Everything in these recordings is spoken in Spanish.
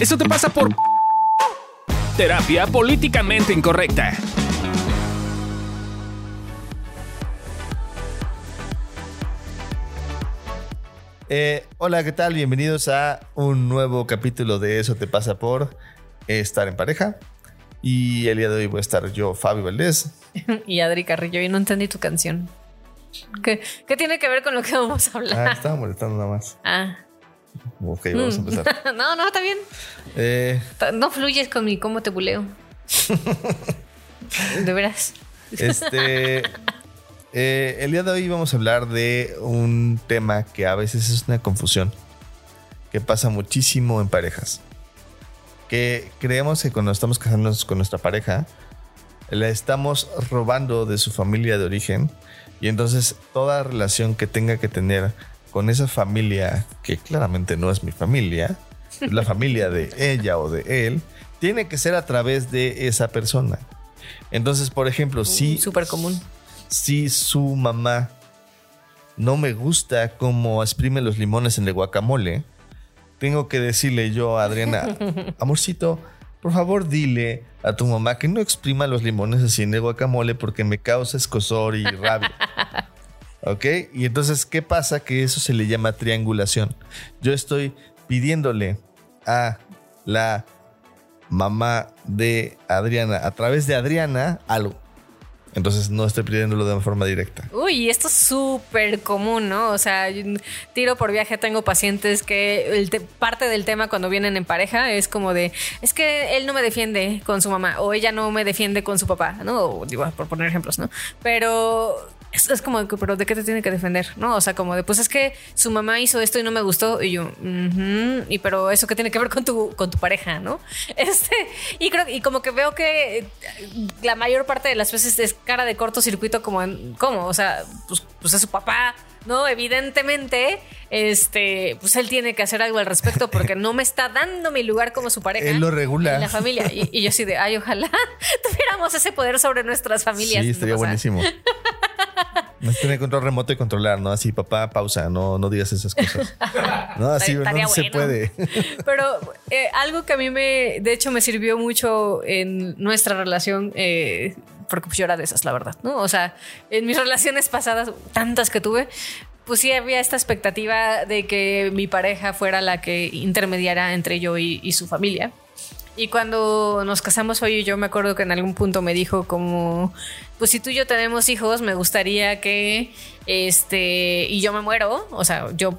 Eso te pasa por terapia políticamente incorrecta. Eh, hola, ¿qué tal? Bienvenidos a un nuevo capítulo de Eso te pasa por estar en pareja. Y el día de hoy voy a estar yo, Fabio Valdés. y Adri Carrillo, y no entendí tu canción. ¿Qué, ¿Qué, tiene que ver con lo que vamos a hablar? Ah, estaba molestando nada más. Ah. Ok, vamos a empezar. no, no, está bien. Eh, no fluyes con mi cómo te buleo. de veras. Este. Eh, el día de hoy vamos a hablar de un tema que a veces es una confusión, que pasa muchísimo en parejas. Que creemos que cuando estamos casándonos con nuestra pareja, la estamos robando de su familia de origen y entonces toda relación que tenga que tener con esa familia, que claramente no es mi familia, es la familia de ella o de él, tiene que ser a través de esa persona. Entonces, por ejemplo, si... Súper común si su mamá no me gusta cómo exprime los limones en el guacamole, tengo que decirle yo a Adriana, amorcito, por favor dile a tu mamá que no exprima los limones así en el guacamole porque me causa escosor y rabia. ¿Ok? Y entonces, ¿qué pasa? Que eso se le llama triangulación. Yo estoy pidiéndole a la mamá de Adriana, a través de Adriana, algo. Entonces no estoy pidiéndolo de forma directa. Uy, esto es súper común, ¿no? O sea, tiro por viaje, tengo pacientes que parte del tema cuando vienen en pareja es como de, es que él no me defiende con su mamá o ella no me defiende con su papá, ¿no? digo, por poner ejemplos, ¿no? Pero es, como, pero ¿de qué te tiene que defender? ¿No? O sea, como de, pues es que su mamá hizo esto y no me gustó. Y yo, y pero eso qué tiene que ver con tu, con tu pareja, ¿no? Este, y creo, y como que veo que la mayor parte de las veces es cara de cortocircuito, como en, ¿cómo? O sea, pues, pues es su papá, ¿no? Evidentemente, este, pues él tiene que hacer algo al respecto porque no me está dando mi lugar como su pareja. Él lo regula. En la familia. Y, yo así de, ay, ojalá tuviéramos ese poder sobre nuestras familias. Sí, estaría buenísimo. No tener control remoto y controlar, ¿no? Así, papá, pausa, no, no digas esas cosas. No, así no se puede. Pero eh, algo que a mí me, de hecho, me sirvió mucho en nuestra relación, eh, porque pues yo era de esas, la verdad, ¿no? O sea, en mis relaciones pasadas, tantas que tuve, pues sí había esta expectativa de que mi pareja fuera la que intermediara entre yo y su familia. Y cuando nos casamos hoy yo me acuerdo que en algún punto me dijo como, pues si tú y yo tenemos hijos, me gustaría que, este, y yo me muero, o sea, yo,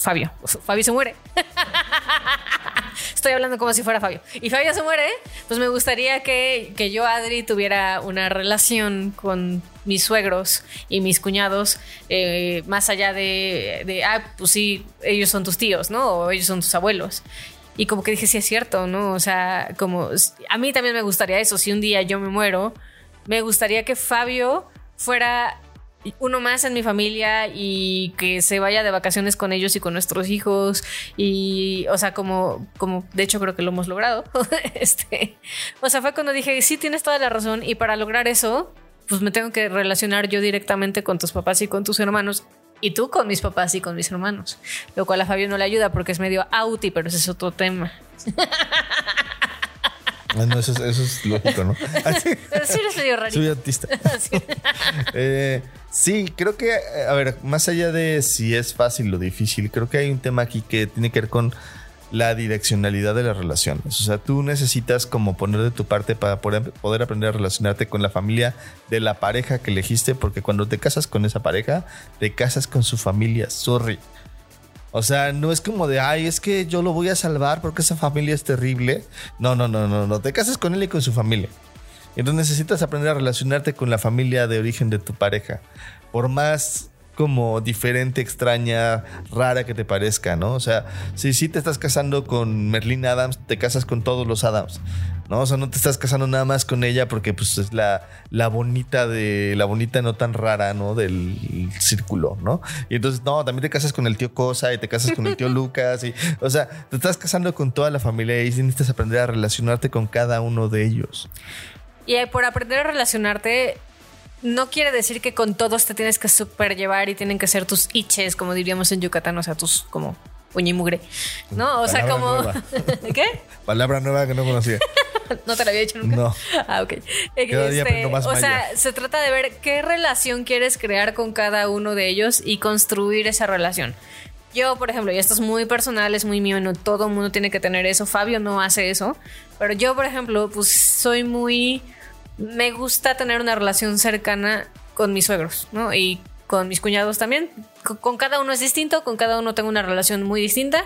Fabio, Fabio se muere. Estoy hablando como si fuera Fabio. Y Fabio se muere, pues me gustaría que, que yo, Adri, tuviera una relación con mis suegros y mis cuñados, eh, más allá de, de, ah, pues sí, ellos son tus tíos, ¿no? O ellos son tus abuelos. Y como que dije, sí es cierto, ¿no? O sea, como a mí también me gustaría eso. Si un día yo me muero, me gustaría que Fabio fuera uno más en mi familia y que se vaya de vacaciones con ellos y con nuestros hijos y o sea como como de hecho creo que lo hemos logrado este o sea fue cuando dije sí tienes toda la razón y para lograr eso pues me tengo que relacionar yo directamente con tus papás y con tus hermanos y tú con mis papás y con mis hermanos. Lo cual a Fabio no le ayuda porque es medio auti, pero ese es otro tema. Ah, no, eso, es, lógico, ¿no? pero sí eres medio rarito. Soy autista. Eh, sí, creo que, a ver, más allá de si es fácil o difícil, creo que hay un tema aquí que tiene que ver con la direccionalidad de las relaciones. O sea, tú necesitas como poner de tu parte para poder, aprender a relacionarte con la familia de la pareja que elegiste, porque cuando te casas con esa pareja, te casas con su familia, sorry. O sea, no es como de, ay, es que yo lo voy a salvar porque esa familia es terrible. No, no, no, no, no. Te casas con él y con su familia. Entonces necesitas aprender a relacionarte con la familia de origen de tu pareja. Por más como diferente, extraña, rara que te parezca, ¿no? O sea, si sí te estás casando con Merlin Adams, te casas con todos los Adams, ¿no? O sea, no te estás casando nada más con ella porque pues es la, la bonita de, la bonita no tan rara, ¿no? Del círculo, ¿no? Y entonces, no, también te casas con el tío Cosa y te casas con el tío Lucas y, o sea, te estás casando con toda la familia y necesitas aprender a relacionarte con cada uno de ellos. Y por aprender a relacionarte, no quiere decir que con todos te tienes que super llevar y tienen que ser tus iches, como diríamos en Yucatán, o sea, tus como uña y mugre. ¿No? O sea, como. nueva. ¿Qué? Palabra nueva que no conocía. No te la había dicho nunca. No. Ah, ok. Aprendo más o sea, se trata de ver qué relación quieres crear con cada uno de ellos y construir esa relación. Yo, por ejemplo, y esto es muy personal, es muy mío, no todo el mundo tiene que tener eso. Fabio no hace eso. Pero yo, por ejemplo, pues soy muy. Me gusta tener una relación cercana con mis suegros, ¿no? Y con mis cuñados también. Con, cada uno es distinto, con cada uno tengo una relación muy distinta.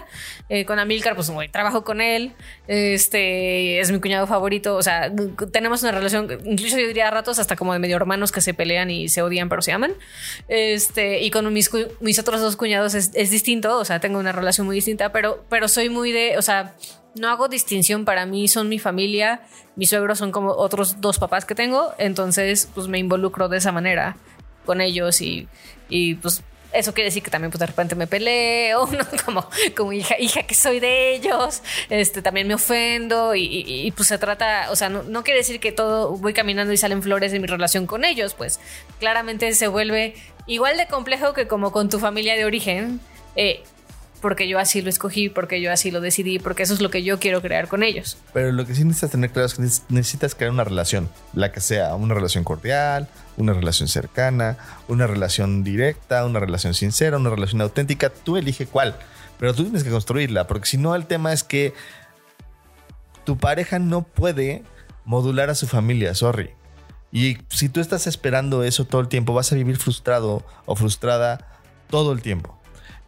Eh, con Amilcar, pues güey, trabajo con él. Este es mi cuñado favorito. O sea, tenemos una relación, incluso yo diría a ratos hasta como de medio hermanos que se pelean y se odian, pero se aman. Este, y con mis otros dos cuñados es, es distinto. O sea, tengo una relación muy distinta, pero, pero soy muy de, o sea, no hago distinción. Para mí son mi familia. Mis suegros son como otros dos papás que tengo. Entonces, pues me involucro de esa manera con ellos y, y pues eso quiere decir que también pues de repente me peleo, como, como hija, hija que soy de ellos, este también me ofendo y, pues se trata, o sea, no, no quiere decir que todo voy caminando y salen flores en mi relación con ellos, pues claramente se vuelve igual de complejo que como con tu familia de origen, eh, porque yo así lo escogí, porque yo así lo decidí, porque eso es lo que yo quiero crear con ellos. Pero lo que sí necesitas tener claro es que neces- necesitas crear una relación, la que sea, una relación cordial, una relación cercana, una relación directa, una relación sincera, una relación auténtica. Tú elige cuál, pero tú tienes que construirla, porque si no, el tema es que tu pareja no puede modular a su familia, sorry. Y si tú estás esperando eso todo el tiempo, vas a vivir frustrado o frustrada todo el tiempo.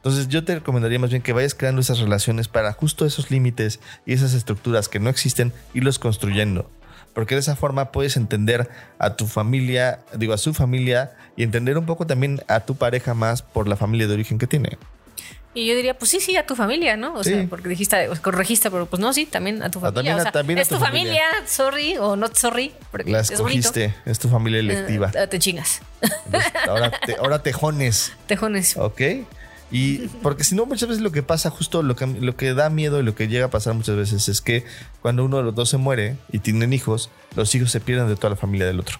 Entonces yo te recomendaría más bien que vayas creando esas relaciones para justo esos límites y esas estructuras que no existen, irlos construyendo. Porque de esa forma puedes entender a tu familia, digo, a su familia y entender un poco también a tu pareja más por la familia de origen que tiene. Y yo diría, pues sí, sí, a tu familia, ¿no? O Sí. sea, porque dijiste, corregiste, pero pues no, sí, también a tu Ah, familia. también o sea, también es tu familia, sorry o not sorry, porque La es bonito. escogiste, es tu familia electiva. Eh, te chingas. Ahora, te, ahora tejones. Tejones. ¿Ok? Y porque si no, muchas veces lo que pasa, justo lo que, da miedo y lo que llega a pasar muchas veces es que cuando uno de los dos se muere y tienen hijos, los hijos se pierden de toda la familia del otro.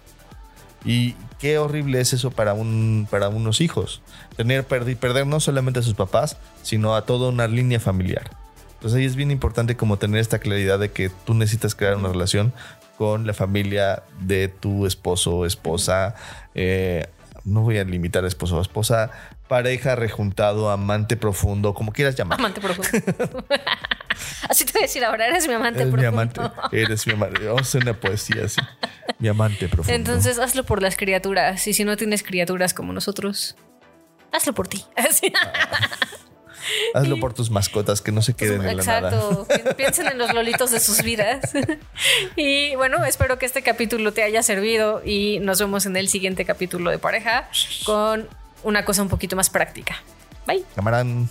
Y qué horrible es eso para, un, para unos hijos. Tener, perder, perder no solamente a sus papás, sino a toda una línea familiar. Entonces ahí es bien importante como tener esta claridad de que tú necesitas crear una relación con la familia de tu esposo, esposa, eh, no voy a limitar a esposo o esposa, pareja, rejuntado, amante profundo, como quieras llamar. Amante profundo. Así te voy a decir ahora, eres mi amante Eres mi profundo. amante, eres mi amante. Vamos a hacer una poesía así. Mi amante profundo. Entonces hazlo por las criaturas. Y si no tienes criaturas como nosotros, hazlo por ti. Así. Hazlo por tus mascotas que no se queden en la nada. Exacto. Pi- Piensen en los lolitos de sus vidas. Y bueno, espero que este capítulo te haya servido y nos vemos en el siguiente capítulo de pareja con una cosa un poquito más práctica. Bye. Camarán.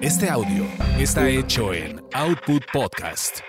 Este audio está hecho en Output Podcast.